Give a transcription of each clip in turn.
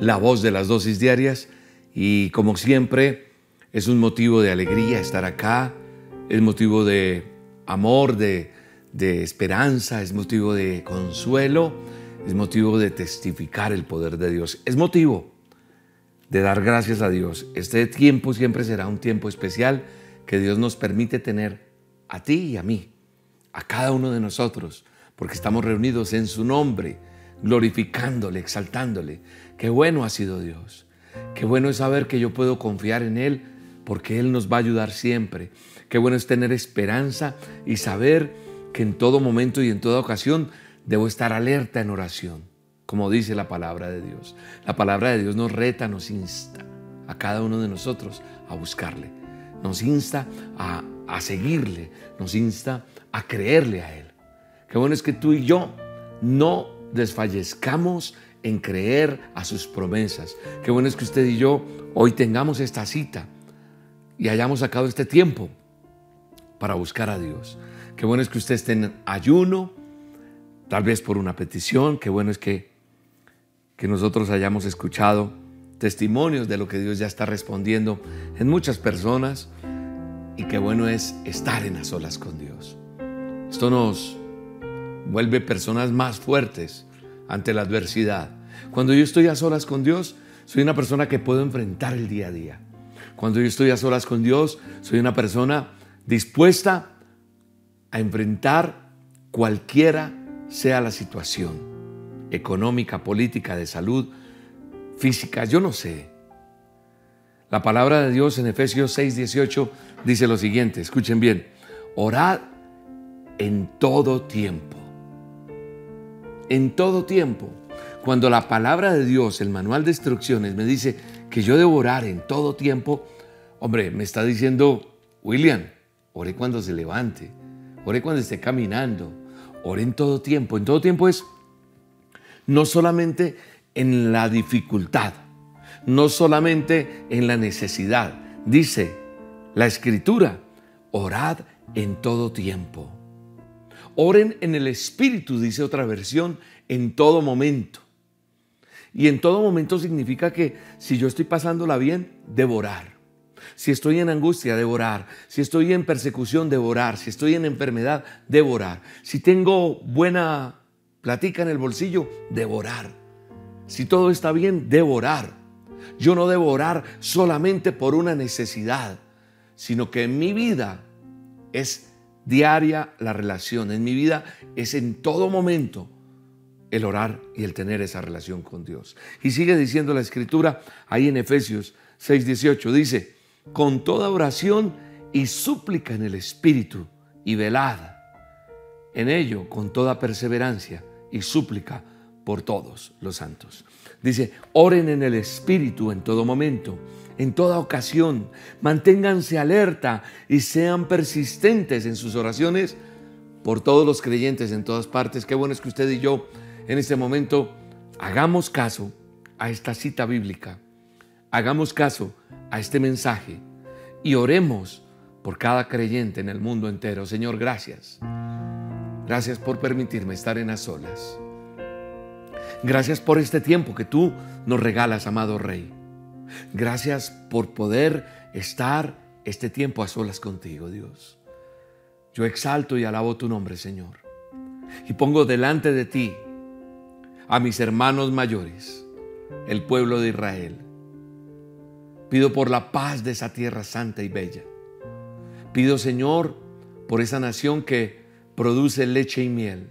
la voz de las dosis diarias y como siempre es un motivo de alegría estar acá, es motivo de amor, de, de esperanza, es motivo de consuelo, es motivo de testificar el poder de Dios, es motivo de dar gracias a Dios. Este tiempo siempre será un tiempo especial que Dios nos permite tener a ti y a mí, a cada uno de nosotros porque estamos reunidos en su nombre, glorificándole, exaltándole. Qué bueno ha sido Dios. Qué bueno es saber que yo puedo confiar en Él porque Él nos va a ayudar siempre. Qué bueno es tener esperanza y saber que en todo momento y en toda ocasión debo estar alerta en oración, como dice la palabra de Dios. La palabra de Dios nos reta, nos insta a cada uno de nosotros a buscarle. Nos insta a, a seguirle, nos insta a creerle a Él. Qué bueno es que tú y yo no desfallezcamos en creer a sus promesas. Qué bueno es que usted y yo hoy tengamos esta cita y hayamos sacado este tiempo para buscar a Dios. Qué bueno es que usted esté en ayuno, tal vez por una petición. Qué bueno es que, que nosotros hayamos escuchado testimonios de lo que Dios ya está respondiendo en muchas personas. Y qué bueno es estar en las solas con Dios. Esto nos vuelve personas más fuertes ante la adversidad. Cuando yo estoy a solas con Dios, soy una persona que puedo enfrentar el día a día. Cuando yo estoy a solas con Dios, soy una persona dispuesta a enfrentar cualquiera sea la situación, económica, política, de salud, física, yo no sé. La palabra de Dios en Efesios 6, 18 dice lo siguiente, escuchen bien, orad en todo tiempo en todo tiempo. Cuando la palabra de Dios, el manual de instrucciones, me dice que yo debo orar en todo tiempo, hombre, me está diciendo, William, ore cuando se levante, ore cuando esté caminando, ore en todo tiempo. En todo tiempo es no solamente en la dificultad, no solamente en la necesidad. Dice la escritura, orad en todo tiempo. Oren en el Espíritu, dice otra versión, en todo momento. Y en todo momento significa que si yo estoy pasándola bien, devorar. Si estoy en angustia, devorar. Si estoy en persecución, devorar. Si estoy en enfermedad, devorar. Si tengo buena platica en el bolsillo, devorar. Si todo está bien, devorar. Yo no devorar solamente por una necesidad, sino que en mi vida es diaria la relación. En mi vida es en todo momento el orar y el tener esa relación con Dios. Y sigue diciendo la escritura ahí en Efesios 6:18, dice, con toda oración y súplica en el Espíritu y velada en ello con toda perseverancia y súplica por todos los santos. Dice, oren en el Espíritu en todo momento en toda ocasión. Manténganse alerta y sean persistentes en sus oraciones por todos los creyentes en todas partes. Qué bueno es que usted y yo en este momento hagamos caso a esta cita bíblica. Hagamos caso a este mensaje y oremos por cada creyente en el mundo entero. Señor, gracias. Gracias por permitirme estar en las olas. Gracias por este tiempo que tú nos regalas, amado Rey. Gracias por poder estar este tiempo a solas contigo, Dios. Yo exalto y alabo tu nombre, Señor. Y pongo delante de ti a mis hermanos mayores, el pueblo de Israel. Pido por la paz de esa tierra santa y bella. Pido, Señor, por esa nación que produce leche y miel.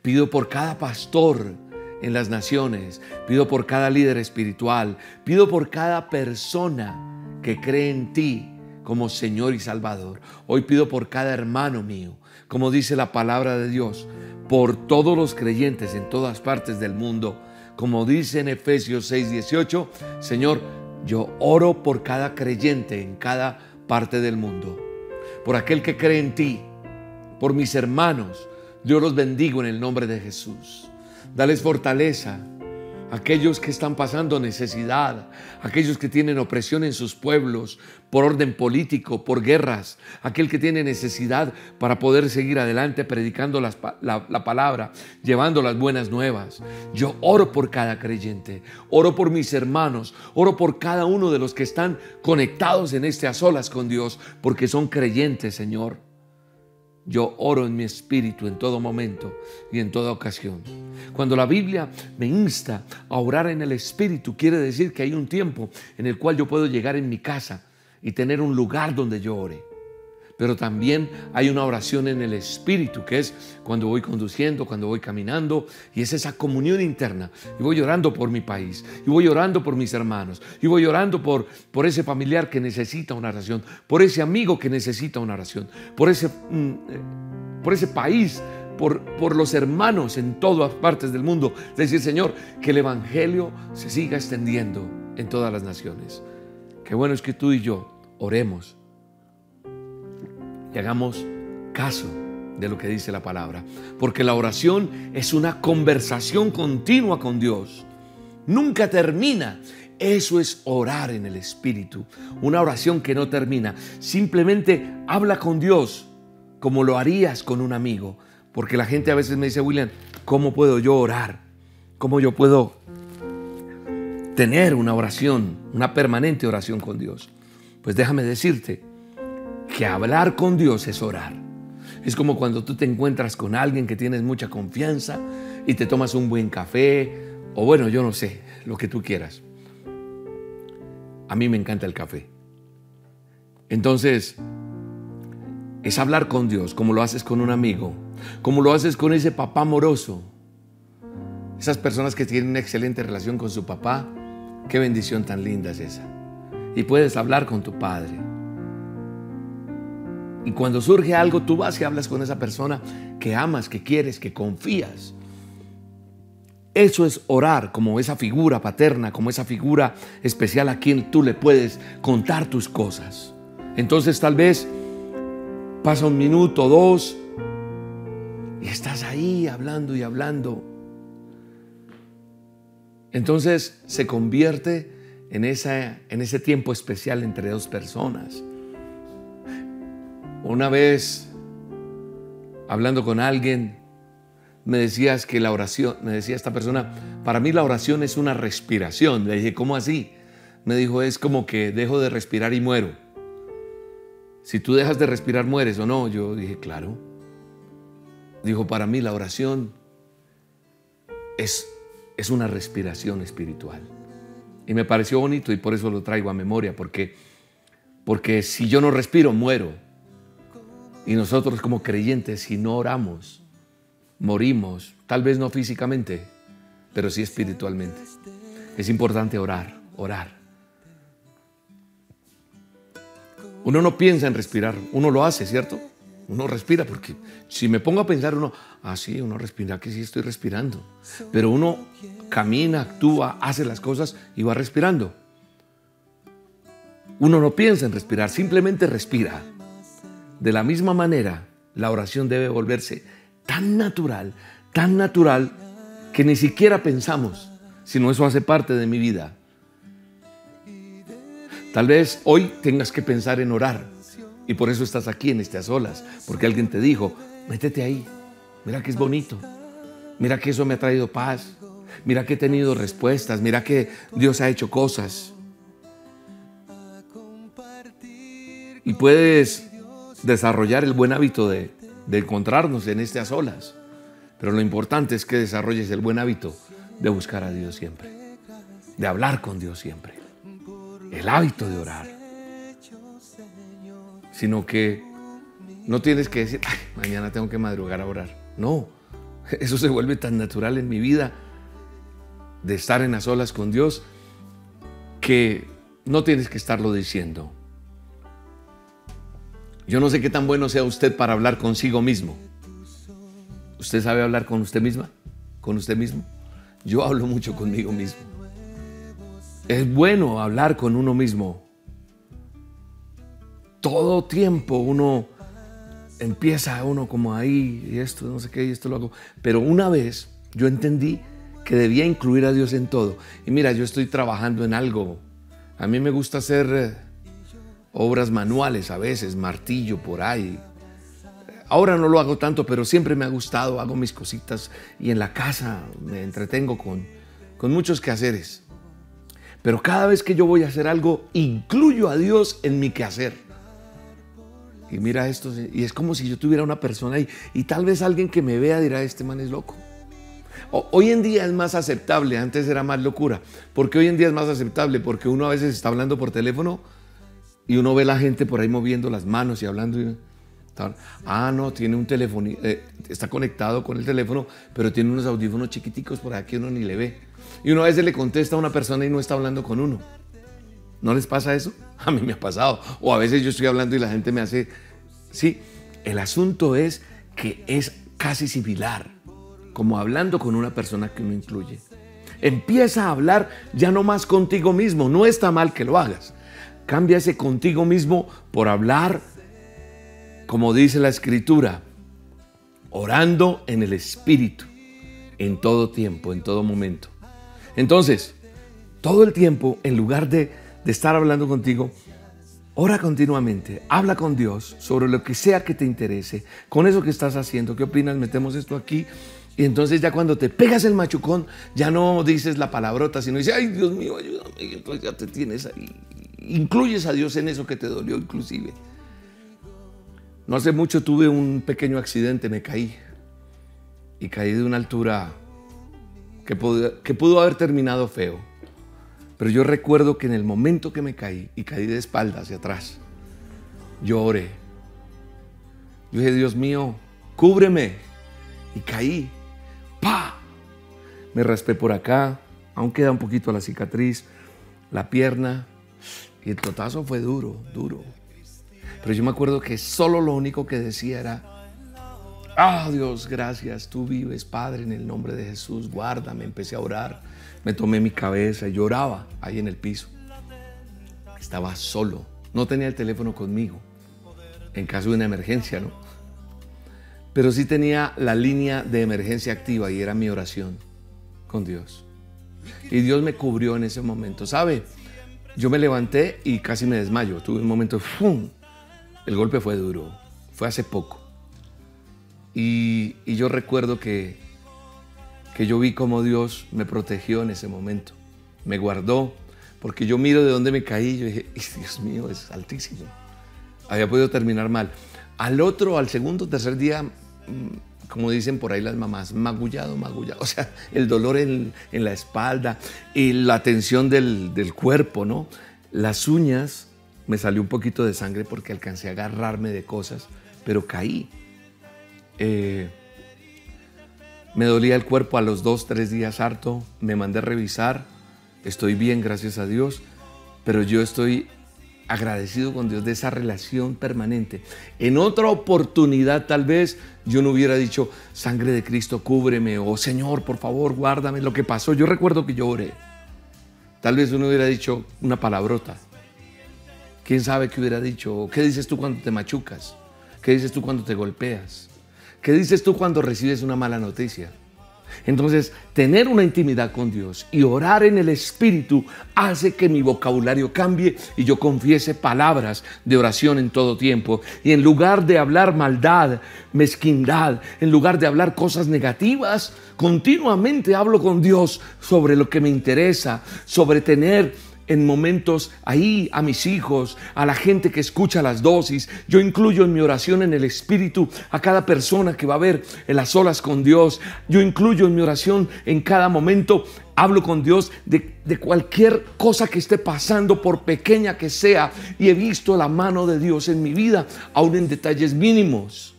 Pido por cada pastor en las naciones, pido por cada líder espiritual, pido por cada persona que cree en ti como Señor y Salvador. Hoy pido por cada hermano mío, como dice la palabra de Dios, por todos los creyentes en todas partes del mundo, como dice en Efesios 6:18, Señor, yo oro por cada creyente en cada parte del mundo, por aquel que cree en ti, por mis hermanos. Yo los bendigo en el nombre de Jesús. Dales fortaleza, aquellos que están pasando necesidad, aquellos que tienen opresión en sus pueblos por orden político, por guerras, aquel que tiene necesidad para poder seguir adelante predicando la, la, palabra, llevando las buenas nuevas. Yo oro por cada creyente, oro por mis hermanos, oro por cada uno de los que están conectados en este a solas con Dios, porque son creyentes, Señor. Yo oro en mi espíritu en todo momento y en toda ocasión. Cuando la Biblia me insta a orar en el espíritu, quiere decir que hay un tiempo en el cual yo puedo llegar en mi casa y tener un lugar donde yo ore pero también hay una oración en el Espíritu, que es cuando voy conduciendo, cuando voy caminando, y es esa comunión interna. Y voy orando por mi país, y voy orando por mis hermanos, y voy orando por, por ese familiar que necesita una oración, por ese amigo que necesita una oración, por ese, mm, eh, por ese país, por, por, los hermanos en todas partes del mundo. Decir, Señor, que el Evangelio se siga extendiendo en todas las naciones. Qué bueno es que tú y yo oremos y hagamos caso de lo que dice la palabra. Porque la oración es una conversación continua con Dios. Nunca termina. Eso es orar en el Espíritu. Una oración que no termina. Simplemente habla con Dios como lo harías con un amigo. Porque la gente a veces me dice, William, ¿cómo puedo yo orar? ¿Cómo yo puedo tener una oración, una permanente oración con Dios? Pues déjame decirte, que hablar con Dios es orar. Es como cuando tú te encuentras con alguien que tienes mucha confianza y te tomas un buen café o bueno, yo no sé, lo que tú quieras. A mí me encanta el café. Entonces, es hablar con Dios como lo haces con un amigo, como lo haces con ese papá amoroso. Esas personas que tienen una excelente relación con su papá, qué bendición tan linda es esa. Y puedes hablar con tu padre y cuando surge algo, tú vas y hablas con esa persona que amas, que quieres, que confías. Eso es orar como esa figura paterna, como esa figura especial a quien tú le puedes contar tus cosas. Entonces tal vez pasa un minuto, dos, y estás ahí hablando y hablando. Entonces se convierte en, esa, en ese tiempo especial entre dos personas. Una vez, hablando con alguien, me decías que la oración, me decía esta persona, para mí la oración es una respiración. Le dije, ¿cómo así? Me dijo, es como que dejo de respirar y muero. Si tú dejas de respirar, mueres o no. Yo dije, claro. Dijo, para mí la oración es, es una respiración espiritual. Y me pareció bonito y por eso lo traigo a memoria, porque, porque si yo no respiro, muero. Y nosotros como creyentes, si no oramos, morimos, tal vez no físicamente, pero sí espiritualmente. Es importante orar, orar. Uno no piensa en respirar, uno lo hace, ¿cierto? Uno respira porque si me pongo a pensar uno, ah, sí, uno respira, que sí estoy respirando. Pero uno camina, actúa, hace las cosas y va respirando. Uno no piensa en respirar, simplemente respira. De la misma manera, la oración debe volverse tan natural, tan natural, que ni siquiera pensamos, sino eso hace parte de mi vida. Tal vez hoy tengas que pensar en orar y por eso estás aquí en estas olas, porque alguien te dijo, métete ahí, mira que es bonito, mira que eso me ha traído paz, mira que he tenido respuestas, mira que Dios ha hecho cosas. Y puedes desarrollar el buen hábito de, encontrarnos en estas olas. Pero lo importante es que desarrolles el buen hábito de buscar a Dios siempre, de hablar con Dios siempre, el hábito de orar. Sino que no tienes que decir, mañana tengo que madrugar a orar. No, eso se vuelve tan natural en mi vida de estar en las olas con Dios que no tienes que estarlo diciendo. Yo no sé qué tan bueno sea usted para hablar consigo mismo. ¿Usted sabe hablar con usted misma? ¿Con usted mismo? yo hablo mucho conmigo mismo. Es bueno hablar con uno mismo. Todo tiempo uno empieza uno como ahí, y esto, no sé qué, y esto lo hago. Pero una vez yo entendí que debía incluir a Dios en todo. Y mira, yo estoy trabajando en algo. A mí me gusta hacer eh, obras manuales a veces, martillo por ahí. Ahora no lo hago tanto, pero siempre me ha gustado, hago mis cositas y en la casa me entretengo con, con muchos quehaceres. Pero cada vez que yo voy a hacer algo, incluyo a Dios en mi quehacer. Y mira esto, y es como si yo tuviera una persona ahí, y tal vez alguien que me vea dirá, este man es loco. Hoy en día es más aceptable, antes era más locura. porque hoy en día es más aceptable? Porque uno a veces está hablando por teléfono y uno ve la gente por ahí moviendo las manos y hablando. ah, no, tiene un teléfono, eh, está conectado con el teléfono, pero tiene unos audífonos chiquiticos por aquí uno ni le ve. Y uno a veces le contesta a una persona y no está hablando con uno. ¿No les pasa eso? A mí me ha pasado. O a veces yo estoy hablando y la gente me hace... Sí, el asunto es que es casi similar, como hablando con una persona que uno incluye. Empieza a hablar ya no más contigo mismo, no está mal que lo hagas. Cambia ese contigo mismo por hablar, como dice la escritura, orando en el Espíritu, en todo tiempo, en todo momento. Entonces, todo el tiempo, en lugar de de estar hablando contigo, ora continuamente, habla con Dios sobre lo que sea que te interese, con eso que estás haciendo, ¿qué opinas? Metemos esto aquí. Y entonces ya cuando te pegas el machucón, ya no dices la palabrota, sino dices, ay Dios mío, ayúdame. Ya te tienes ahí. Incluyes a Dios en eso que te dolió inclusive. No hace mucho tuve un pequeño accidente, me caí. Y caí de una altura que pudo haber terminado feo. Pero yo recuerdo que en el momento que me caí y caí de espalda hacia atrás, yo oré. Yo dije, Dios mío, cúbreme. Y caí. ¡Pa! Me raspé por acá. Aún queda un poquito la cicatriz, la pierna. Y el totazo fue duro, duro. Pero yo me acuerdo que solo lo único que decía era, Ah, Dios, gracias, tú vives, Padre, en el nombre de Jesús, guárdame. Empecé a orar, me tomé mi cabeza lloraba ahí en el piso. Estaba solo, no tenía el teléfono conmigo, en caso de una emergencia, ¿no? Pero sí tenía la línea de emergencia activa y era mi oración con Dios. Y Dios me cubrió en ese momento. ¿Sabe? Yo me levanté y casi me desmayo. Tuve un momento, ¡fum! El golpe fue duro. Fue hace poco. Y, yo recuerdo que, que yo vi cómo Dios me protegió en ese momento, me guardó, porque yo miro de dónde me caí yo dije, Dios mío, es altísimo. Había podido terminar mal. Al otro, al segundo, tercer día, mm, como dicen por ahí las mamás, magullado, magullado. O sea, el dolor en, la espalda y la tensión del, del, cuerpo, ¿no? Las uñas, me salió un poquito de sangre porque alcancé a agarrarme de cosas, pero caí. Eh, me dolía el cuerpo a los dos, tres días harto. Me mandé a revisar. Estoy bien, gracias a Dios. Pero yo estoy agradecido con Dios de esa relación permanente. En otra oportunidad tal vez yo no hubiera dicho, sangre de Cristo, cúbreme, o Señor, por favor, guárdame lo que pasó. Yo recuerdo que yo. Tal vez uno hubiera dicho una palabrota. ¿Quién sabe qué hubiera dicho? ¿Qué dices tú cuando te machucas? ¿Qué dices tú cuando te golpeas? ¿Qué dices tú cuando recibes una mala noticia? Entonces, tener una intimidad con Dios y orar en el Espíritu hace que mi vocabulario cambie y yo confiese palabras de oración en todo tiempo. Y en lugar de hablar maldad, mezquindad, en lugar de hablar cosas negativas, continuamente hablo con Dios sobre lo que me interesa, sobre tener en momentos ahí a mis hijos, a la gente que escucha las dosis. Yo incluyo en mi oración en el Espíritu a cada persona que va a ver en las olas con Dios. Yo incluyo en mi oración en cada momento. Hablo con Dios de, de cualquier cosa que esté pasando, por pequeña que sea. Y he visto la mano de Dios en mi vida, aún en detalles mínimos.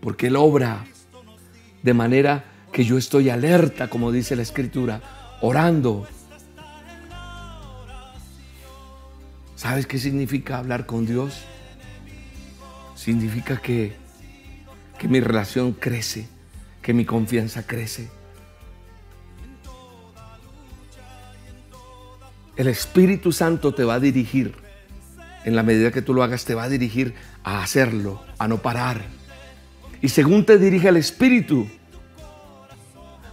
Porque Él obra de manera que yo estoy alerta, como dice la Escritura, orando ¿Sabes qué significa hablar con Dios? Significa que, que mi relación crece, que mi confianza crece. El Espíritu Santo te va a dirigir. En la medida que tú lo hagas, te va a dirigir a hacerlo, a no parar. Y según te dirige el Espíritu,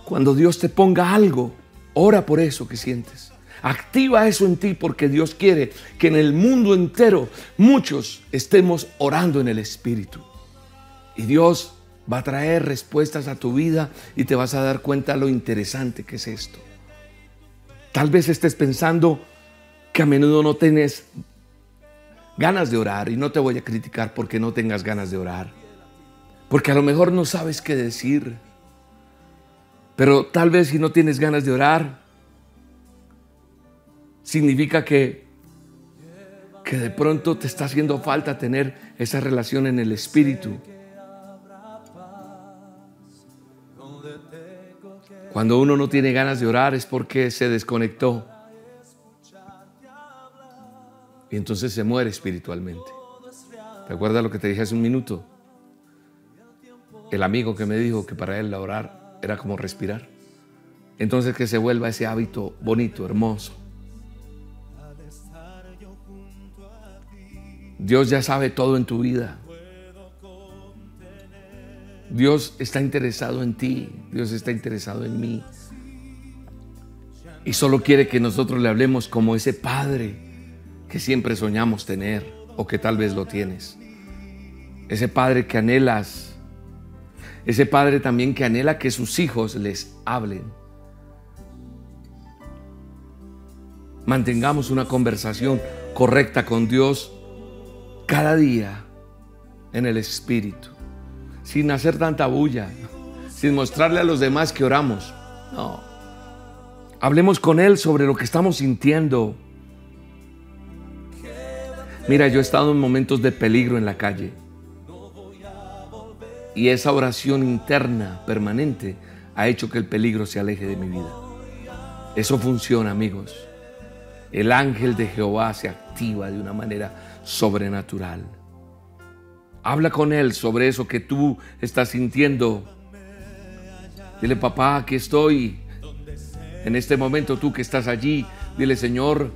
cuando Dios te ponga algo, ora por eso que sientes. Activa eso en ti porque Dios quiere que en el mundo entero muchos estemos orando en el Espíritu. Y Dios va a traer respuestas a tu vida y te vas a dar cuenta lo interesante que es esto. Tal vez estés pensando que a menudo no tienes ganas de orar y no te voy a criticar porque no tengas ganas de orar. Porque a lo mejor no sabes qué decir. Pero tal vez si no tienes ganas de orar, significa que, que de pronto te está haciendo falta tener esa relación en el Espíritu. Cuando uno no tiene ganas de orar es porque se desconectó. Y entonces se muere espiritualmente. ¿Te acuerdas lo que te dije hace un minuto? El amigo que me dijo que para él orar era como respirar. Entonces que se vuelva ese hábito bonito, hermoso. Dios ya sabe todo en tu vida. Dios está interesado en ti, Dios está interesado en mí. Y solo quiere que nosotros le hablemos como ese Padre que siempre soñamos tener o que tal vez lo tienes. Ese Padre que anhelas. Ese Padre también que anhela que sus hijos les hablen. Mantengamos una conversación correcta con Dios cada día en el Espíritu, sin hacer tanta bulla, sin mostrarle a los demás que oramos. No. Hablemos con Él sobre lo que estamos sintiendo. Mira, yo he estado en momentos de peligro en la calle. Y esa oración interna, permanente, ha hecho que el peligro se aleje de mi vida. Eso funciona, amigos. El ángel de Jehová se activa de una manera sobrenatural. Habla con Él sobre eso que tú estás sintiendo. Dile, papá, aquí estoy. En este momento tú que estás allí, dile, Señor,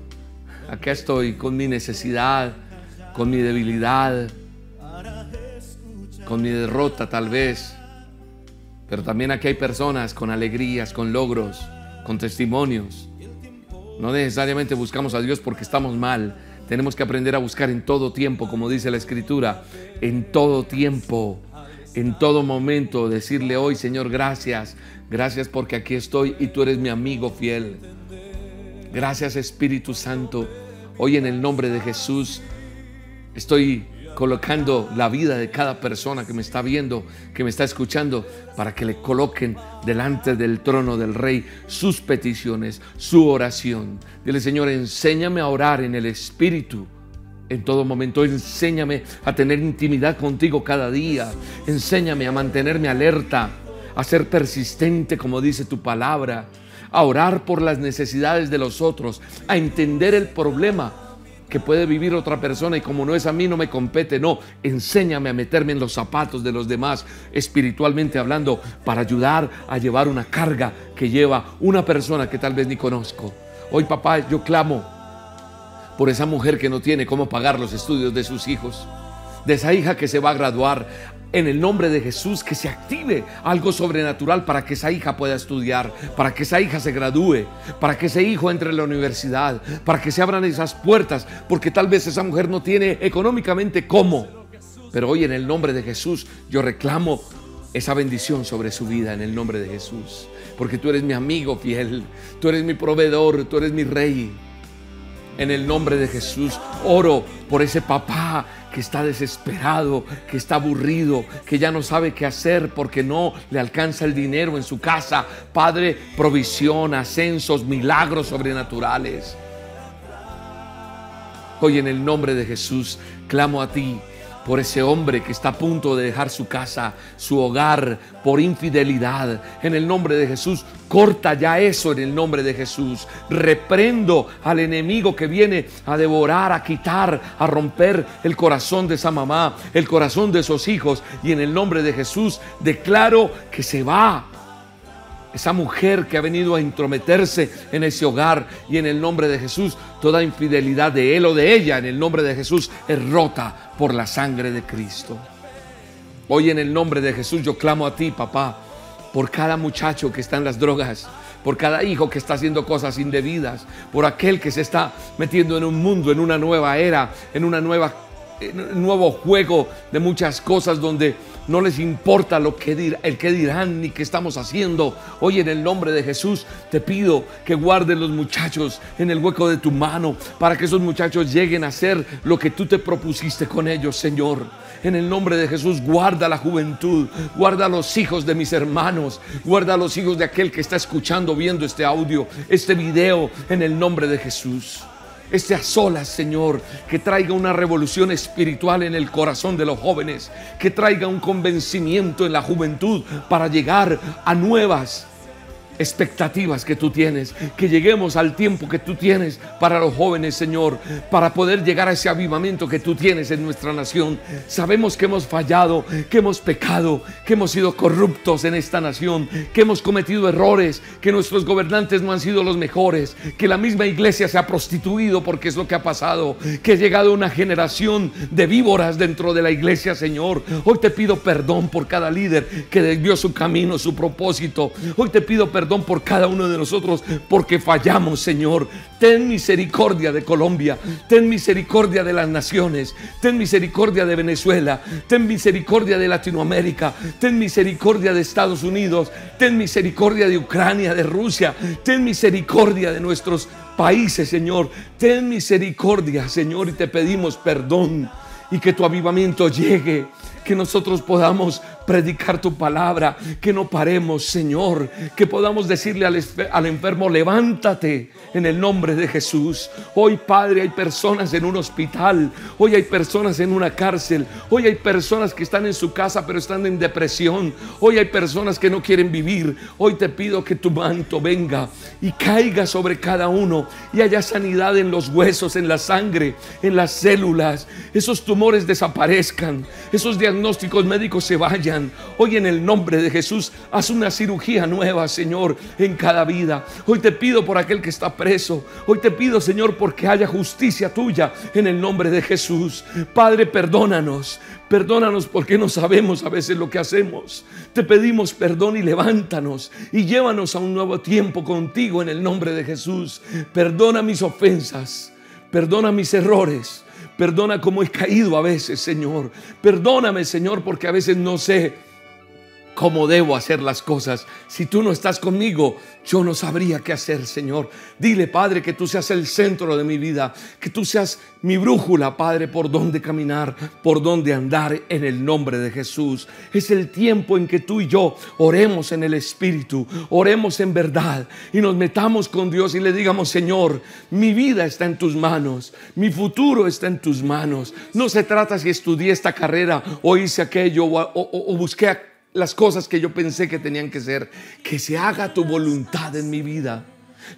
acá estoy con mi necesidad, con mi debilidad, con mi derrota tal vez. Pero también aquí hay personas con alegrías, con logros, con testimonios. No necesariamente buscamos a Dios porque estamos mal, tenemos que aprender a buscar en todo tiempo, como dice la Escritura, en todo tiempo, en todo momento, decirle hoy, Señor, gracias, gracias porque aquí estoy y tú eres mi amigo fiel. Gracias Espíritu Santo. Hoy en el nombre de Jesús estoy colocando la vida de cada persona que me está viendo, que me está escuchando, para que le coloquen delante del trono del Rey sus peticiones, su oración. Dile, Señor, enséñame a orar en el Espíritu. En todo momento, enséñame a tener intimidad contigo cada día. Enséñame a mantenerme alerta, a ser persistente, como dice tu palabra, a orar por las necesidades de los otros, a entender el problema que puede vivir otra persona y como no es a mí no me compete, no, enséñame a meterme en los zapatos de los demás espiritualmente hablando para ayudar a llevar una carga que lleva una persona que tal vez ni conozco. Hoy papá, yo clamo por esa mujer que no tiene cómo pagar los estudios de sus hijos, de esa hija que se va a graduar en el nombre de Jesús que se active algo sobrenatural para que esa hija pueda estudiar, para que esa hija se gradúe, para que ese hijo entre a la universidad, para que se abran esas puertas, porque tal vez esa mujer no tiene económicamente cómo. Pero hoy en el nombre de Jesús yo reclamo esa bendición sobre su vida en el nombre de Jesús, porque tú eres mi amigo fiel, tú eres mi proveedor, tú eres mi rey. En el nombre de Jesús oro por ese papá que está desesperado, que está aburrido, que ya no sabe qué hacer porque no le alcanza el dinero en su casa. Padre, provisión, ascensos, milagros sobrenaturales. Hoy en el nombre de Jesús clamo a ti por ese hombre que está a punto de dejar su casa, su hogar, por infidelidad. En el nombre de Jesús, corta ya eso en el nombre de Jesús. Reprendo al enemigo que viene a devorar, a quitar, a romper el corazón de esa mamá, el corazón de esos hijos. Y en el nombre de Jesús declaro que se va esa mujer que ha venido a intrometerse en ese hogar y en el nombre de Jesús, toda infidelidad de él o de ella en el nombre de Jesús es rota por la sangre de Cristo. Hoy en el nombre de Jesús yo clamo a ti, papá, por cada muchacho que está en las drogas, por cada hijo que está haciendo cosas indebidas, por aquel que se está metiendo en un mundo, en una nueva era, en una nueva un nuevo juego de muchas cosas donde no les importa lo que el que dirán ni qué estamos haciendo. Hoy en el nombre de Jesús te pido que guardes los muchachos en el hueco de tu mano para que esos muchachos lleguen a hacer lo que tú te propusiste con ellos, Señor. En el nombre de Jesús, guarda la juventud, guarda los hijos de mis hermanos, guarda los hijos de aquel que está escuchando, viendo este audio, este video, en el nombre de Jesús este a solas, Señor, que traiga una revolución espiritual en el corazón de los jóvenes, que traiga un convencimiento en la juventud para llegar a nuevas expectativas que tú tienes, que lleguemos al tiempo que tú tienes para los jóvenes, Señor, para poder llegar a ese avivamiento que tú tienes en nuestra nación. Sabemos que hemos fallado, que hemos pecado, que hemos sido corruptos en esta nación, que hemos cometido errores, que nuestros gobernantes no han sido los mejores, que la misma iglesia se ha prostituido porque es lo que ha pasado, que ha llegado una generación de víboras dentro de la iglesia, Señor. Hoy te pido perdón por cada líder que desvió su camino, su propósito. Hoy te pido perdón por cada uno de nosotros porque fallamos, Señor. Ten misericordia de Colombia, ten misericordia de las naciones, ten misericordia de Venezuela, ten misericordia de Latinoamérica, ten misericordia de Estados Unidos, ten misericordia de Ucrania, de Rusia, ten misericordia de nuestros países, Señor. Ten misericordia, Señor, y te pedimos perdón y que tu avivamiento llegue, que nosotros podamos predicar tu palabra, que no paremos, Señor, que podamos decirle al, enfermo, levántate en el nombre de Jesús. Hoy, Padre, hay personas en un hospital, hoy hay personas en una cárcel, hoy hay personas que están en su casa pero están en depresión, hoy hay personas que no quieren vivir. Hoy te pido que tu manto venga y caiga sobre cada uno y haya sanidad en los huesos, en la sangre, en las células, esos tumores desaparezcan, esos diagnósticos médicos se vayan Hoy en el nombre de Jesús, haz una cirugía nueva, Señor, en cada vida. Hoy te pido por aquel que está preso. Hoy te pido, Señor, porque haya justicia tuya en el nombre de Jesús. Padre, perdónanos. Perdónanos porque no sabemos a veces lo que hacemos. Te pedimos perdón y levántanos y llévanos a un nuevo tiempo contigo en el nombre de Jesús. Perdona mis ofensas. Perdona mis errores. Perdona cómo he caído a veces, Señor. Perdóname, Señor, porque a veces no sé cómo debo hacer las cosas. Si tú no estás conmigo, yo no sabría qué hacer, Señor. Dile, Padre, que tú seas el centro de mi vida, que tú seas mi brújula, Padre, por dónde caminar, por dónde andar en el nombre de Jesús. Es el tiempo en que tú y yo oremos en el Espíritu, oremos en verdad y nos metamos con Dios y le digamos, Señor, mi vida está en tus manos, mi futuro está en tus manos. No se trata si estudié esta carrera o hice aquello o, o busqué las cosas que yo pensé que tenían que ser. Que se haga tu voluntad en mi vida.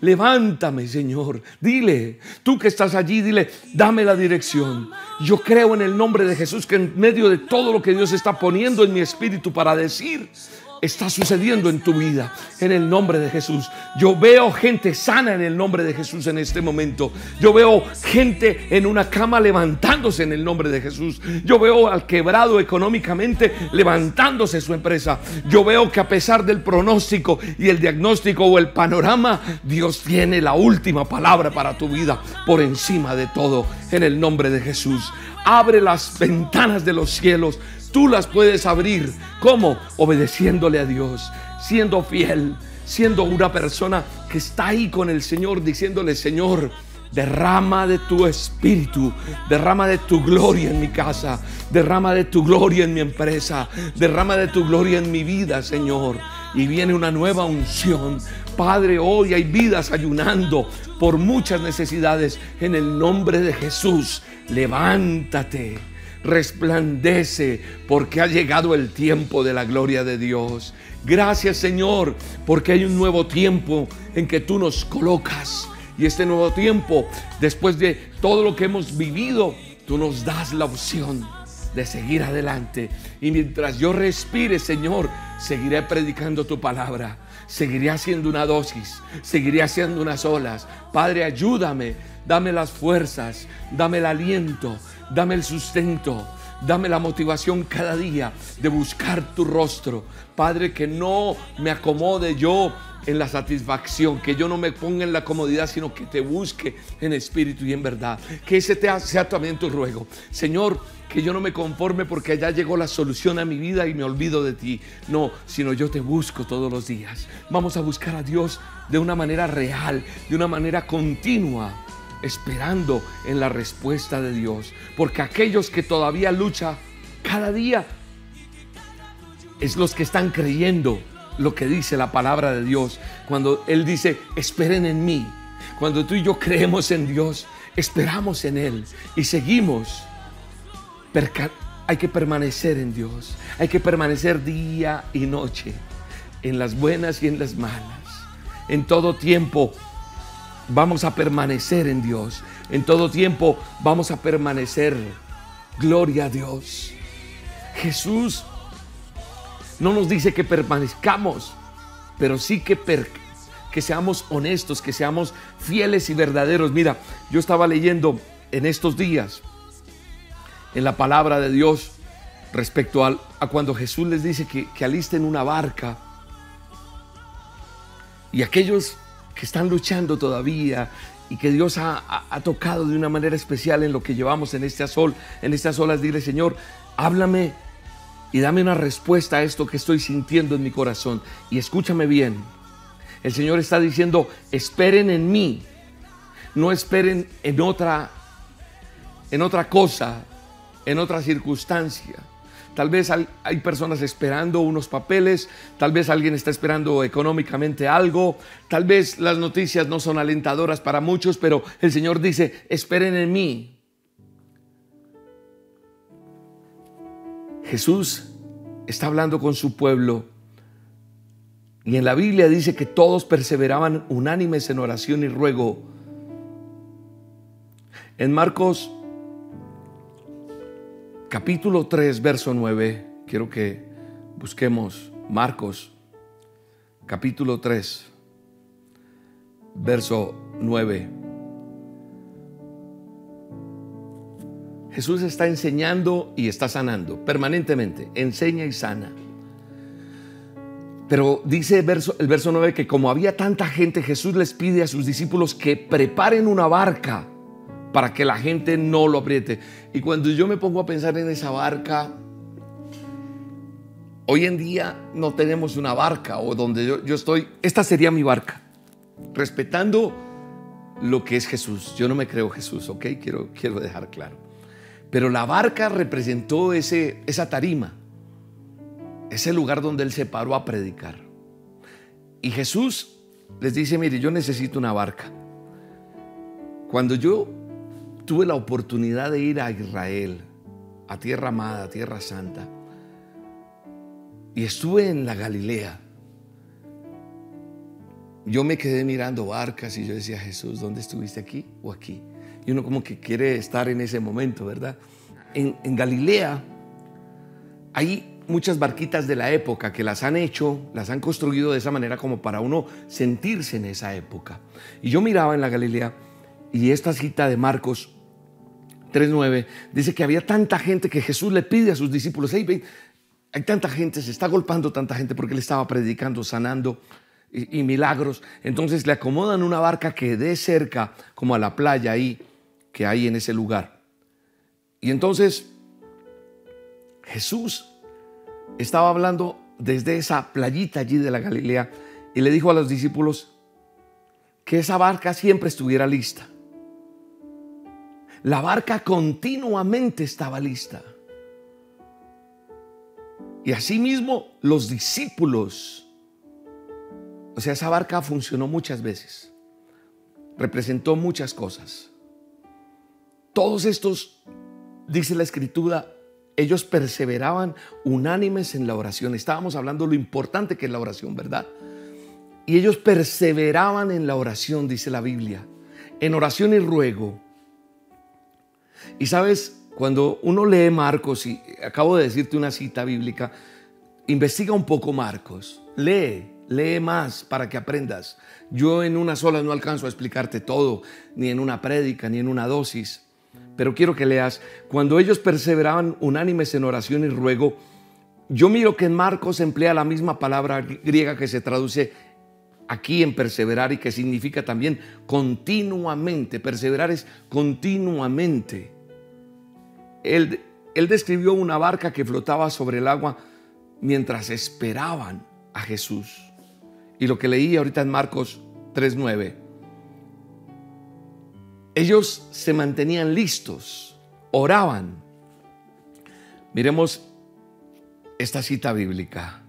Levántame, Señor. Dile, tú que estás allí, dile, dame la dirección. Yo creo en el nombre de Jesús que en medio de todo lo que Dios está poniendo en mi espíritu para decir, está sucediendo en tu vida. En el nombre de Jesús. Yo veo gente sana en el nombre de Jesús en este momento. Yo veo gente en una cama levantándose en el nombre de Jesús. Yo veo al quebrado económicamente levantándose su empresa. Yo veo que a pesar del pronóstico y el diagnóstico o el panorama, Dios tiene la última palabra para tu vida por encima de todo. En el nombre de Jesús. Abre las ventanas de los cielos Tú las puedes abrir. ¿Cómo? Obedeciéndole a Dios, siendo fiel, siendo una persona que está ahí con el Señor, diciéndole, Señor, derrama de tu espíritu, derrama de tu gloria en mi casa, derrama de tu gloria en mi empresa, derrama de tu gloria en mi vida, Señor. Y viene una nueva unción. Padre, hoy hay vidas ayunando por muchas necesidades. En el nombre de Jesús, levántate resplandece porque ha llegado el tiempo de la gloria de Dios. Gracias Señor porque hay un nuevo tiempo en que tú nos colocas. Y este nuevo tiempo, después de todo lo que hemos vivido, tú nos das la opción de seguir adelante. Y mientras yo respire, Señor, seguiré predicando tu palabra. seguiré haciendo una dosis, seguiré haciendo unas olas. Padre, ayúdame, dame las fuerzas, dame el aliento, dame el sustento. Dame la motivación cada día de buscar tu rostro. Padre, que no me acomode yo en la satisfacción, que yo no me ponga en la comodidad, sino que te busque en espíritu y en verdad. Que ese sea también tu ruego. Señor, que yo no me conforme porque allá llegó la solución a mi vida y me olvido de ti. No, sino yo te busco todos los días. Vamos a buscar a Dios de una manera real, de una manera continua esperando en la respuesta de Dios. Porque aquellos que todavía luchan cada día es los que están creyendo lo que dice la palabra de Dios. Cuando Él dice, esperen en mí. Cuando tú y yo creemos en Dios, esperamos en Él y seguimos. Hay que permanecer en Dios. Hay que permanecer día y noche. En las buenas y en las malas. En todo tiempo vamos a permanecer en Dios. En todo tiempo vamos a permanecer. Gloria a Dios. Jesús no nos dice que permanezcamos, pero sí que, que seamos honestos, que seamos fieles y verdaderos. Mira, yo estaba leyendo en estos días en la palabra de Dios respecto a, cuando Jesús les dice que, que alisten una barca y aquellos que están luchando todavía y que Dios ha, tocado de una manera especial en lo que llevamos en este sol, en estas olas, dile Señor, háblame y dame una respuesta a esto que estoy sintiendo en mi corazón. Y escúchame bien, el Señor está diciendo, esperen en mí, no esperen en otra, en otra cosa, en otra circunstancia. Tal vez hay personas esperando unos papeles, tal vez alguien está esperando económicamente algo, tal vez las noticias no son alentadoras para muchos, pero el Señor dice, esperen en mí. Jesús está hablando con su pueblo y en la Biblia dice que todos perseveraban unánimes en oración y ruego. En Marcos capítulo 3, verso 9. Quiero que busquemos Marcos, capítulo 3, verso 9. Jesús está enseñando y está sanando permanentemente, enseña y sana. Pero dice el verso, el verso 9 que como había tanta gente, Jesús les pide a sus discípulos que preparen una barca para que la gente no lo apriete. Y cuando yo me pongo a pensar en esa barca, hoy en día no tenemos una barca o donde yo, yo estoy, esta sería mi barca, respetando lo que es Jesús. Yo no me creo Jesús, ¿ok? Quiero, quiero dejar claro. Pero la barca representó ese, esa tarima, ese lugar donde Él se paró a predicar. Y Jesús les dice, mire, yo necesito una barca. Cuando yo tuve la oportunidad de ir a Israel, a Tierra Amada, a Tierra Santa, y estuve en la Galilea. Yo me quedé mirando barcas y yo decía, Jesús, ¿dónde estuviste aquí o aquí? Y uno como que quiere estar en ese momento, ¿verdad? En, en Galilea hay muchas barquitas de la época que las han hecho, las han construido de esa manera como para uno sentirse en esa época. Y yo miraba en la Galilea y esta cita de Marcos 3.9 dice que había tanta gente que Jesús le pide a sus discípulos, hey, hay tanta gente, se está golpando tanta gente porque él estaba predicando, sanando y, y, milagros. Entonces le acomodan una barca que dé cerca, como a la playa ahí, que hay en ese lugar. Y entonces Jesús estaba hablando desde esa playita allí de la Galilea y le dijo a los discípulos que esa barca siempre estuviera lista. La barca continuamente estaba lista. Y asimismo los discípulos, o sea, esa barca funcionó muchas veces, representó muchas cosas. Todos estos, dice la escritura, ellos perseveraban unánimes en la oración. Estábamos hablando lo importante que es la oración, ¿verdad? Y ellos perseveraban en la oración, dice la Biblia, en oración y ruego y sabes, cuando uno lee Marcos, y acabo de decirte una cita bíblica, investiga un poco Marcos, lee, lee más para que aprendas. Yo en una sola no alcanzo a explicarte todo, ni en una prédica, ni en una dosis. Pero quiero que leas, cuando ellos perseveraban unánimes en oración y ruego, yo miro que en Marcos emplea la misma palabra griega que se traduce aquí en perseverar y que significa también continuamente. Perseverar es continuamente. Él, él describió una barca que flotaba sobre el agua mientras esperaban a Jesús. Y lo que leí ahorita en Marcos 3.9, ellos se mantenían listos, oraban. Miremos esta cita bíblica.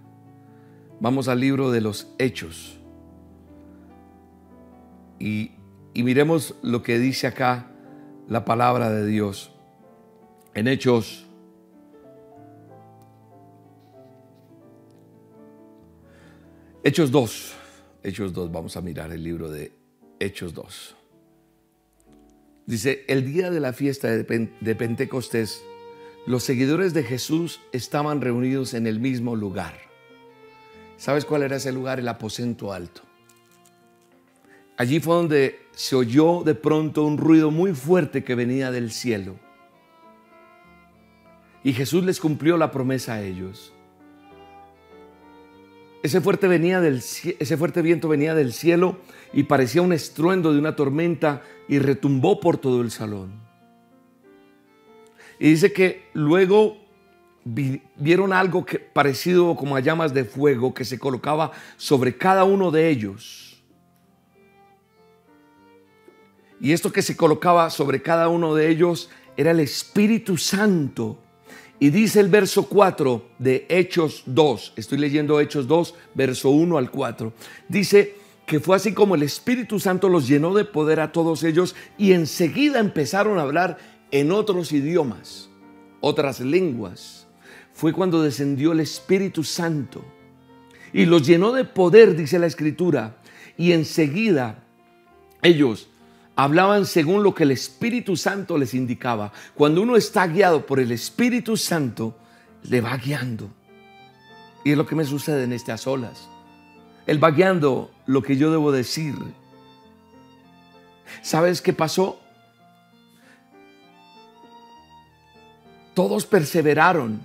Vamos al libro de los Hechos. Y, miremos lo que dice acá la palabra de Dios. En Hechos Hechos 2, Hechos 2, vamos a mirar el libro de Hechos 2. Dice, el día de la fiesta de Pentecostés, los seguidores de Jesús estaban reunidos en el mismo lugar. ¿Sabes cuál era ese lugar? El aposento alto. Allí fue donde se oyó de pronto un ruido muy fuerte que venía del cielo. Y Jesús les cumplió la promesa a ellos. Ese fuerte, venía del, ese fuerte viento venía del cielo y parecía un estruendo de una tormenta y retumbó por todo el salón. Y dice que luego vieron algo que, parecido como a llamas de fuego que se colocaba sobre cada uno de ellos. Y esto que se colocaba sobre cada uno de ellos era el Espíritu Santo. Y dice el verso 4 de Hechos 2, estoy leyendo Hechos 2, verso 1 al 4, dice que fue así como el Espíritu Santo los llenó de poder a todos ellos y enseguida empezaron a hablar en otros idiomas, otras lenguas. Fue cuando descendió el Espíritu Santo y los llenó de poder, dice la Escritura, y enseguida ellos hablaban según lo que el Espíritu Santo les indicaba. Cuando uno está guiado por el Espíritu Santo, le va guiando. Y es lo que me sucede en estas olas. Él va guiando lo que yo debo decir. ¿Sabes qué pasó? Todos perseveraron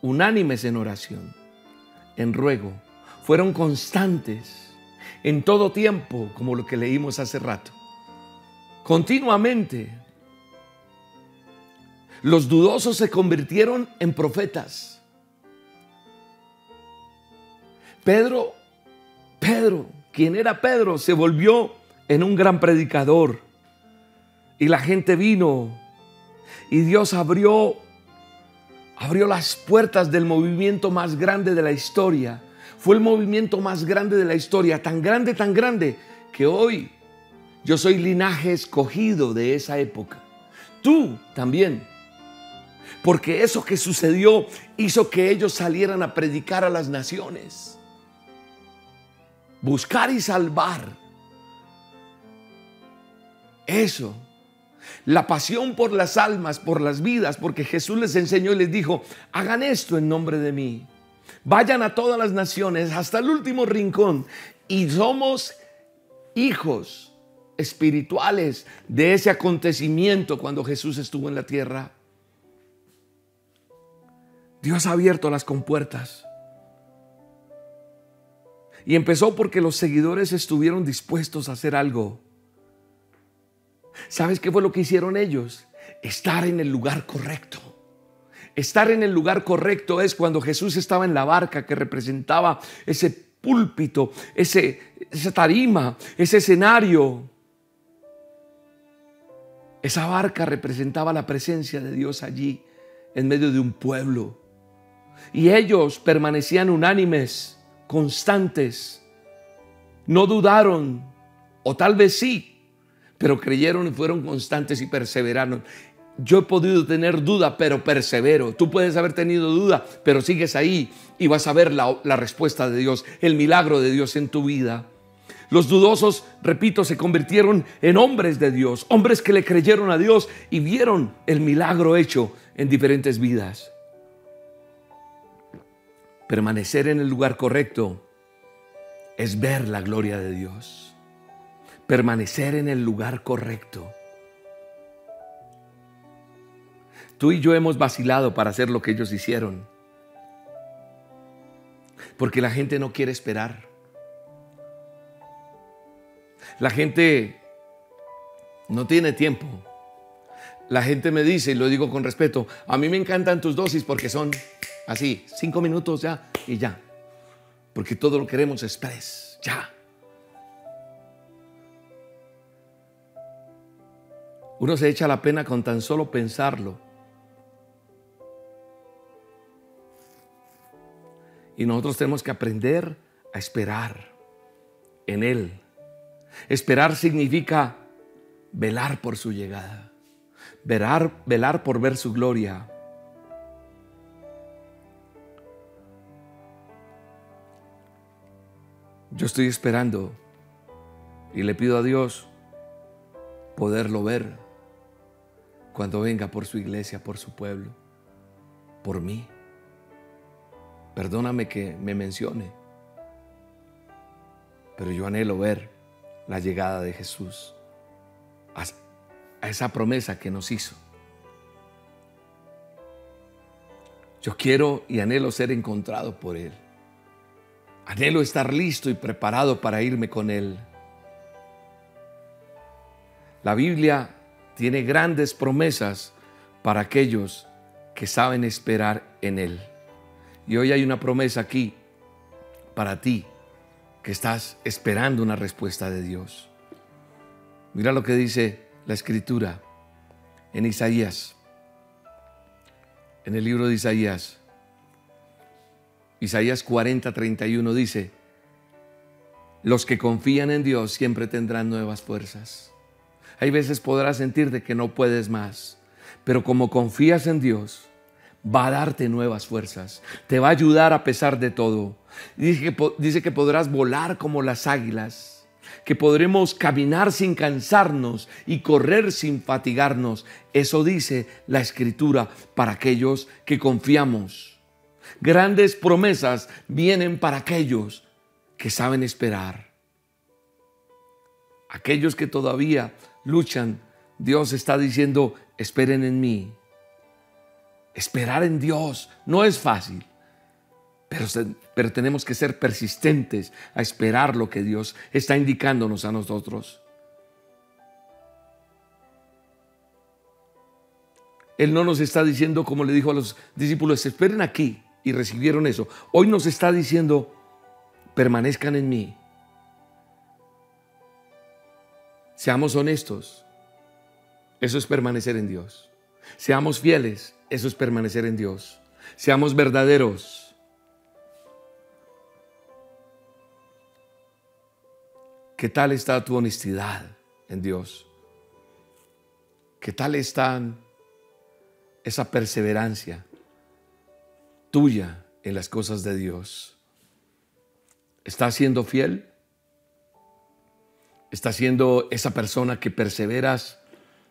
unánimes en oración, en ruego. Fueron constantes en todo tiempo, como lo que leímos hace rato continuamente. Los dudosos se convirtieron en profetas. Pedro, Pedro, quien era Pedro, se volvió en un gran predicador. Y la gente vino y Dios abrió abrió las puertas del movimiento más grande de la historia. Fue el movimiento más grande de la historia, tan grande, tan grande, que hoy yo soy linaje escogido de esa época. Tú también. Porque eso que sucedió hizo que ellos salieran a predicar a las naciones. Buscar y salvar. Eso. La pasión por las almas, por las vidas, porque Jesús les enseñó y les dijo, hagan esto en nombre de mí. Vayan a todas las naciones, hasta el último rincón. Y somos hijos espirituales de ese acontecimiento cuando Jesús estuvo en la tierra. Dios ha abierto las compuertas. Y empezó porque los seguidores estuvieron dispuestos a hacer algo. ¿Sabes qué fue lo que hicieron ellos? Estar en el lugar correcto. Estar en el lugar correcto es cuando Jesús estaba en la barca que representaba ese púlpito, ese, esa tarima, ese escenario esa barca representaba la presencia de Dios allí, en medio de un pueblo. Y ellos permanecían unánimes, constantes. No dudaron, o tal vez sí, pero creyeron y fueron constantes y perseveraron. Yo he podido tener duda, pero persevero. Tú puedes haber tenido duda, pero sigues ahí y vas a ver la, la respuesta de Dios, el milagro de Dios en tu vida. Los dudosos, repito, se convirtieron en hombres de Dios, hombres que le creyeron a Dios y vieron el milagro hecho en diferentes vidas. Permanecer en el lugar correcto es ver la gloria de Dios, permanecer en el lugar correcto. Tú y yo hemos vacilado para hacer lo que ellos hicieron, porque la gente no quiere esperar. La gente no tiene tiempo. La gente me dice, y lo digo con respeto, a mí me encantan tus dosis porque son así, cinco minutos ya y ya. Porque todo lo queremos express, ya. Uno se echa la pena con tan solo pensarlo. Y nosotros tenemos que aprender a esperar en Él. Esperar significa velar por su llegada, velar, velar por ver su gloria. Yo estoy esperando y le pido a Dios poderlo ver cuando venga por su iglesia, por su pueblo, por mí. Perdóname que me mencione, pero yo anhelo ver la llegada de Jesús a esa promesa que nos hizo. Yo quiero y anhelo ser encontrado por Él. Anhelo estar listo y preparado para irme con Él. La Biblia tiene grandes promesas para aquellos que saben esperar en Él. Y hoy hay una promesa aquí para ti que estás esperando una respuesta de Dios. Mira lo que dice la escritura en Isaías, en el libro de Isaías. Isaías 40, 31 dice, los que confían en Dios siempre tendrán nuevas fuerzas. Hay veces podrás sentirte que no puedes más, pero como confías en Dios, va a darte nuevas fuerzas, te va a ayudar a pesar de todo. Dice que, podrás volar como las águilas que podremos caminar sin cansarnos y correr sin fatigarnos. Eso dice la escritura para aquellos que confiamos. Grandes promesas vienen para aquellos que saben esperar. Aquellos que todavía luchan, Dios está diciendo, esperen en mí. Esperar en Dios no es fácil. Pero, tenemos que ser persistentes a esperar lo que Dios está indicándonos a nosotros. Él no nos está diciendo, como le dijo a los discípulos, esperen aquí y recibieron eso. Hoy nos está diciendo, permanezcan en mí. Seamos honestos. Eso es permanecer en Dios. Seamos fieles. Eso es permanecer en Dios. Seamos verdaderos. ¿Qué tal está tu honestidad en Dios? ¿Qué tal está esa perseverancia tuya en las cosas de Dios? ¿Estás siendo fiel? ¿Estás siendo esa persona que perseveras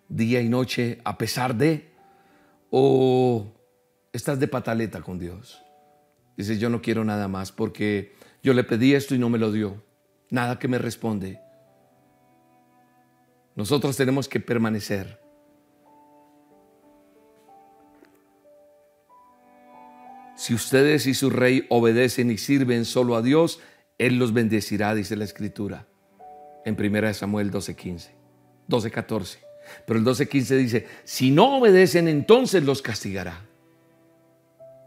día y noche a pesar de? ¿O estás de pataleta con Dios? Dices, yo no quiero nada más porque yo le pedí esto y no me lo dio nada que me responde. Nosotros tenemos que permanecer. Si ustedes y su rey obedecen y sirven solo a Dios, Él los bendecirá, dice la Escritura, en 1 Samuel 12:15, 12:14. Pero el 12:15 dice, si no obedecen, entonces los castigará.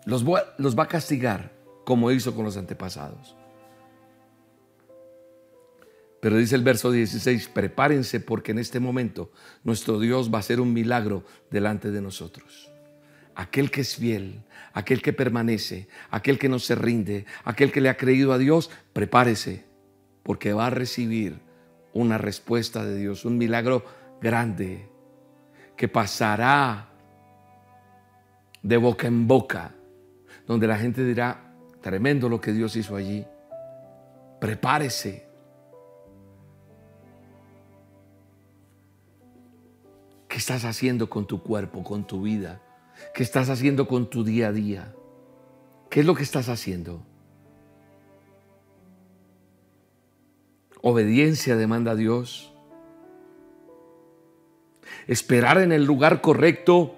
Los, los va a castigar como hizo con los antepasados. Pero dice el verso 16, prepárense porque en este momento nuestro Dios va a hacer un milagro delante de nosotros. Aquel que es fiel, aquel que permanece, aquel que no se rinde, aquel que le ha creído a Dios, prepárese porque va a recibir una respuesta de Dios, un milagro grande que pasará de boca en boca, donde la gente dirá, tremendo lo que Dios hizo allí. Prepárese ¿Qué estás haciendo con tu cuerpo, con tu vida? ¿Qué estás haciendo con tu día a día? ¿Qué es lo que estás haciendo? obediencia demanda a Dios. Esperar en el lugar correcto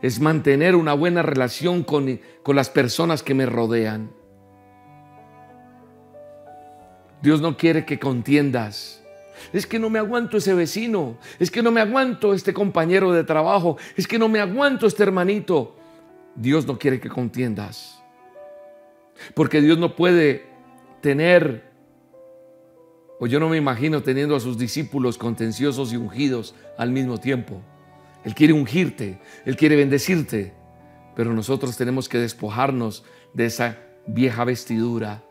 es mantener una buena relación con, con las personas que me rodean. Dios no quiere que contiendas. Es que no me aguanto ese vecino. Es que no me aguanto este compañero de trabajo. Es que no me aguanto este hermanito. Dios no quiere que contiendas. Porque Dios no puede tener, o yo no me imagino teniendo a sus discípulos contenciosos y ungidos al mismo tiempo. Él quiere ungirte, Él quiere bendecirte, pero nosotros tenemos que despojarnos de esa vieja vestidura,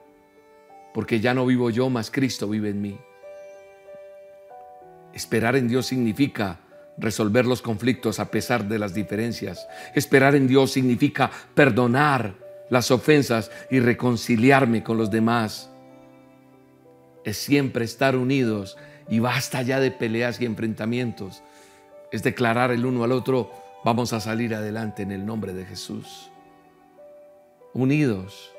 porque ya no vivo yo, mas Cristo vive en mí. Esperar en Dios significa resolver los conflictos a pesar de las diferencias. Esperar en Dios significa perdonar las ofensas y reconciliarme con los demás. Es siempre estar unidos y basta ya de peleas y enfrentamientos. Es declarar el uno al otro, vamos a salir adelante en el nombre de Jesús. Unidos.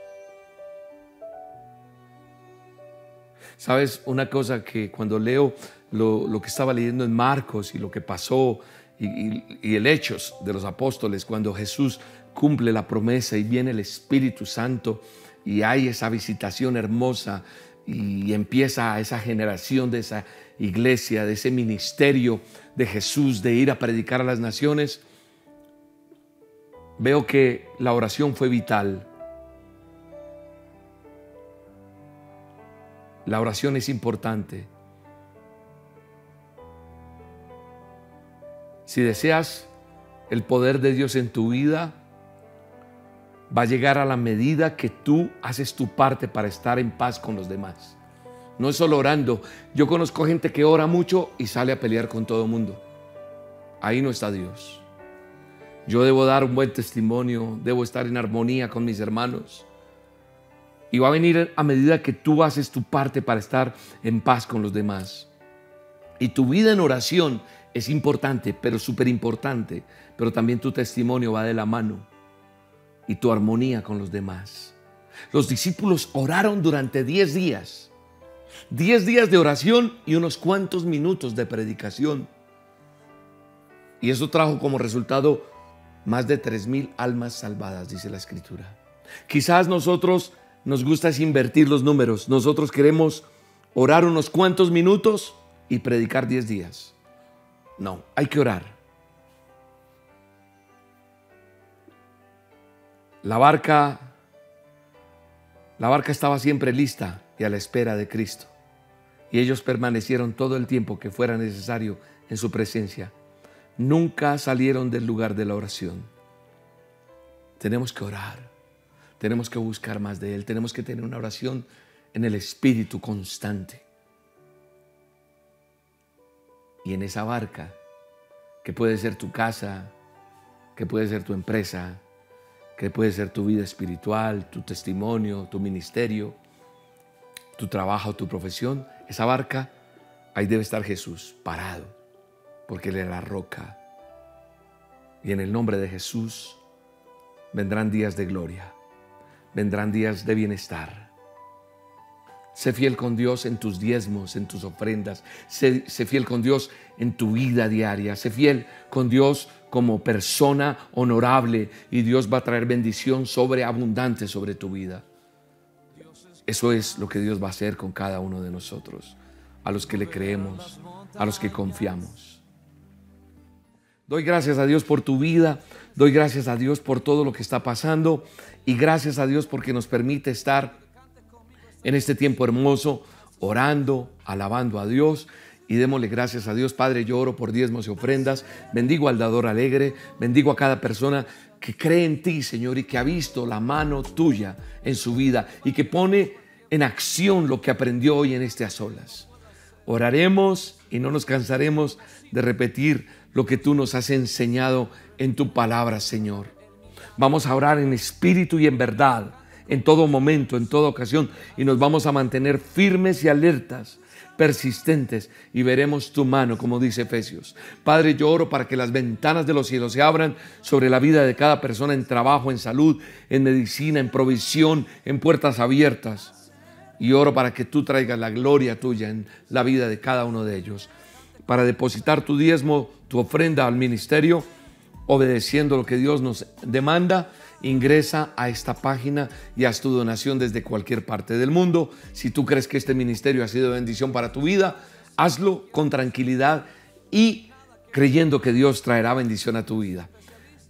¿Sabes? Una cosa que cuando leo lo, que estaba leyendo en Marcos y lo que pasó y, el hechos de los apóstoles, cuando Jesús cumple la promesa y viene el Espíritu Santo y hay esa visitación hermosa y empieza esa generación de esa iglesia, de ese ministerio de Jesús de ir a predicar a las naciones, veo que la oración fue vital. La oración es importante. Si deseas el poder de Dios en tu vida, va a llegar a la medida que tú haces tu parte para estar en paz con los demás. No es solo orando. Yo conozco gente que ora mucho y sale a pelear con todo el mundo. Ahí no está Dios. Yo debo dar un buen testimonio, debo estar en armonía con mis hermanos. Y va a venir a medida que tú haces tu parte para estar en paz con los demás. Y tu vida en oración es importante, pero súper importante, pero también tu testimonio va de la mano y tu armonía con los demás. Los discípulos oraron durante 10 días, 10 días de oración y unos cuantos minutos de predicación. Y eso trajo como resultado más de 3.000 almas salvadas, dice la escritura. Quizás nosotros nos gusta invertir los números. Nosotros queremos orar unos cuantos minutos y predicar 10 días. No, hay que orar. La barca, la barca estaba siempre lista y a la espera de Cristo. Y ellos permanecieron todo el tiempo que fuera necesario en su presencia. Nunca salieron del lugar de la oración. Tenemos que orar. Tenemos que buscar más de Él. Tenemos que tener una oración en el Espíritu constante. Y en esa barca, que puede ser tu casa, que puede ser tu empresa, que puede ser tu vida espiritual, tu testimonio, tu ministerio, tu trabajo, tu profesión, esa barca, ahí debe estar Jesús parado, porque Él es la roca. Y en el nombre de Jesús vendrán días de gloria, vendrán días de bienestar Sé fiel con Dios en tus diezmos, en tus ofrendas. Sé, fiel con Dios en tu vida diaria. Sé fiel con Dios como persona honorable y Dios va a traer bendición sobreabundante sobre tu vida. Eso es lo que Dios va a hacer con cada uno de nosotros, a los que le creemos, a los que confiamos. Doy gracias a Dios por tu vida, doy gracias a Dios por todo lo que está pasando y gracias a Dios porque nos permite estar en este tiempo hermoso, orando, alabando a Dios y démosle gracias a Dios. Padre, yo oro por diezmos y ofrendas. Bendigo al dador alegre. Bendigo a cada persona que cree en ti, Señor, y que ha visto la mano tuya en su vida y que pone en acción lo que aprendió hoy en este a solas. Oraremos y no nos cansaremos de repetir lo que tú nos has enseñado en tu palabra, Señor. Vamos a orar en espíritu y en verdad en todo momento, en toda ocasión, y nos vamos a mantener firmes y alertas, persistentes, y veremos tu mano, como dice Efesios. Padre, yo oro para que las ventanas de los cielos se abran sobre la vida de cada persona en trabajo, en salud, en medicina, en provisión, en puertas abiertas. y oro para que tú traigas la gloria tuya en la vida de cada uno de ellos. Para depositar tu diezmo, tu ofrenda al ministerio, obedeciendo lo que Dios nos demanda, ingresa a esta página y haz tu donación desde cualquier parte del mundo. Si tú crees que este ministerio ha sido bendición para tu vida, hazlo con tranquilidad y creyendo que Dios traerá bendición a tu vida.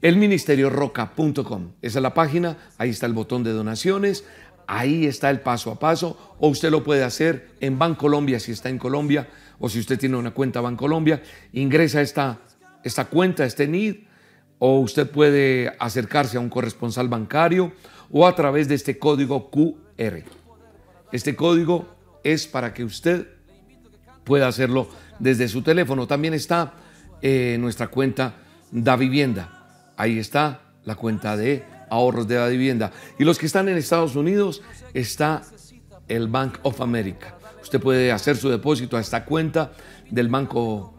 El ministerio roca.com, esa es la página, ahí está el botón de donaciones, ahí está el paso a paso, o usted lo puede hacer en Bancolombia si está en Colombia, o si usted tiene una cuenta Bancolombia, ingresa esta, esta cuenta, este NID, o usted puede acercarse a un corresponsal bancario o a través de este código QR. Este código es para que usted pueda hacerlo desde su teléfono. También está eh, nuestra cuenta Da Vivienda. Ahí está la cuenta de ahorros de Da Vivienda. Y los que están en Estados Unidos está el Bank of America. Usted puede hacer su depósito a esta cuenta del Banco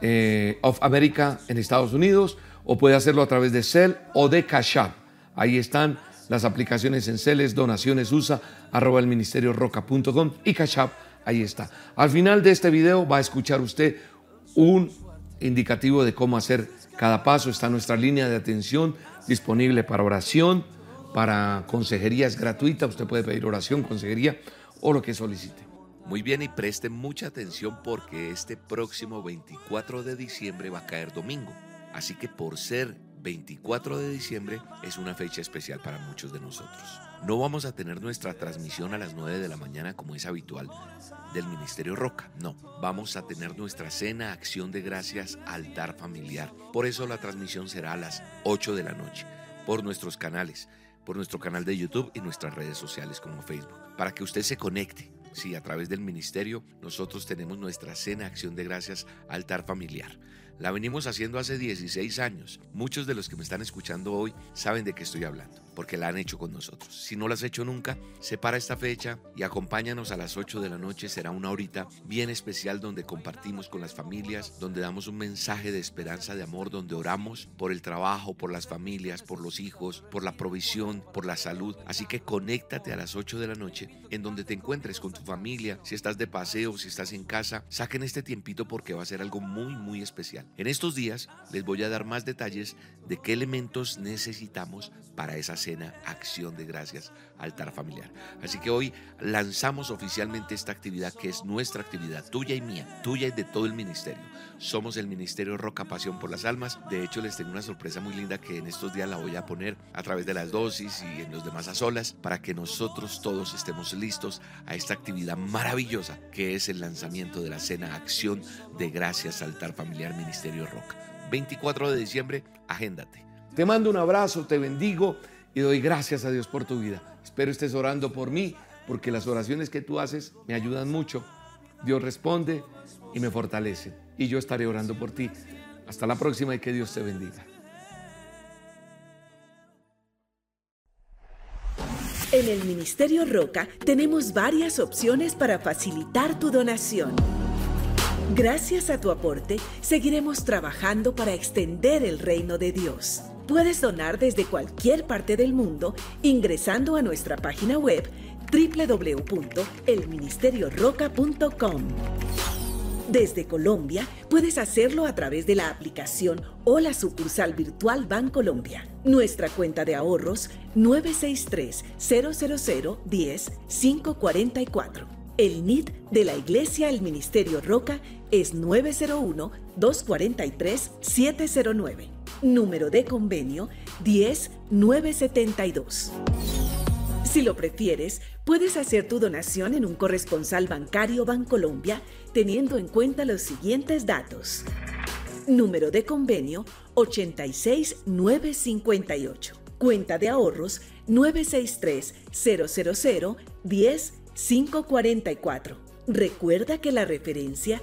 eh, of America en Estados Unidos o puede hacerlo a través de Cell o de Cash App. Ahí están las aplicaciones en Celes, donaciones USA, arroba el ministerio roca.com y Cash App, ahí está. Al final de este video va a escuchar usted un indicativo de cómo hacer cada paso. Está nuestra línea de atención disponible para oración, para consejería es gratuita. Usted puede pedir oración, consejería o lo que solicite. Muy bien y presten mucha atención porque este próximo 24 de diciembre va a caer domingo. Así que por ser 24 de diciembre es una fecha especial para muchos de nosotros. No vamos a tener nuestra transmisión a las 9 de la mañana como es habitual del Ministerio Roca. No, vamos a tener nuestra cena Acción de Gracias Altar Familiar. Por eso la transmisión será a las 8 de la noche por nuestros canales, por nuestro canal de YouTube y nuestras redes sociales como Facebook, para que usted se conecte. Sí, a través del ministerio nosotros tenemos nuestra cena Acción de Gracias Altar Familiar. La venimos haciendo hace 16 años. Muchos de los que me están escuchando hoy saben de qué estoy hablando, porque la han hecho con nosotros. Si no la has hecho nunca, separa esta fecha y acompáñanos a las 8 de la noche. Será una horita bien especial donde compartimos con las familias, donde damos un mensaje de esperanza, de amor, donde oramos por el trabajo, por las familias, por los hijos, por la provisión, por la salud. Así que conéctate a las 8 de la noche en donde te encuentres con tu familia. Si estás de paseo, si estás en casa, saquen este tiempito porque va a ser algo muy, muy especial. En estos días les voy a dar más detalles de qué elementos necesitamos para esa cena Acción de Gracias Altar Familiar. Así que hoy lanzamos oficialmente esta actividad que es nuestra actividad, tuya y mía, tuya y de todo el ministerio. Somos el Ministerio Roca Pasión por las Almas. De hecho, les tengo una sorpresa muy linda que en estos días la voy a poner a través de las dosis y en los demás a solas para que nosotros todos estemos listos a esta actividad maravillosa que es el lanzamiento de la cena Acción de Gracias Altar Familiar Ministerio Roca. 24 de diciembre, agéndate. Te mando un abrazo, te bendigo y doy gracias a Dios por tu vida. Espero estés orando por mí, porque las oraciones que tú haces me ayudan mucho. Dios responde y me fortalece. Y yo estaré orando por ti. Hasta la próxima y que Dios te bendiga. En el Ministerio Roca tenemos varias opciones para facilitar tu donación. Gracias a tu aporte, seguiremos trabajando para extender el reino de Dios. Puedes donar desde cualquier parte del mundo ingresando a nuestra página web www.elministerioroca.com. Desde Colombia puedes hacerlo a través de la aplicación o la sucursal virtual Bancolombia. Nuestra cuenta de ahorros 963 000 10 544. El NID de la Iglesia El Ministerio Roca es 901-243-709. Número de convenio 10972. Si lo prefieres, puedes hacer tu donación en un corresponsal bancario Bancolombia teniendo en cuenta los siguientes datos. Número de convenio 86958. Cuenta de ahorros 963 000 10 544. Recuerda que la referencia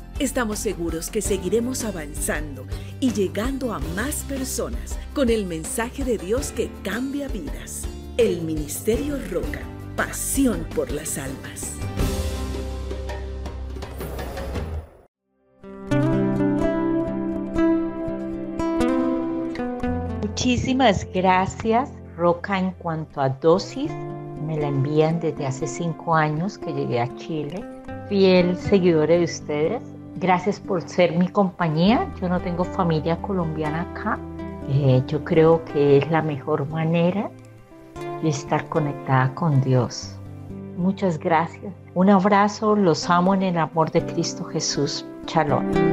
Estamos seguros que seguiremos avanzando y llegando a más personas con el mensaje de Dios que cambia vidas. El Ministerio Roca, pasión por las almas. Muchísimas gracias, Roca, en cuanto a dosis. Me la envían desde hace cinco años que llegué a Chile. Fiel seguidor de ustedes. Gracias por ser mi compañía. Yo no tengo familia colombiana acá. Eh, yo creo que es la mejor manera de estar conectada con Dios. Muchas gracias. Un abrazo. Los amo en el amor de Cristo Jesús. Shalom.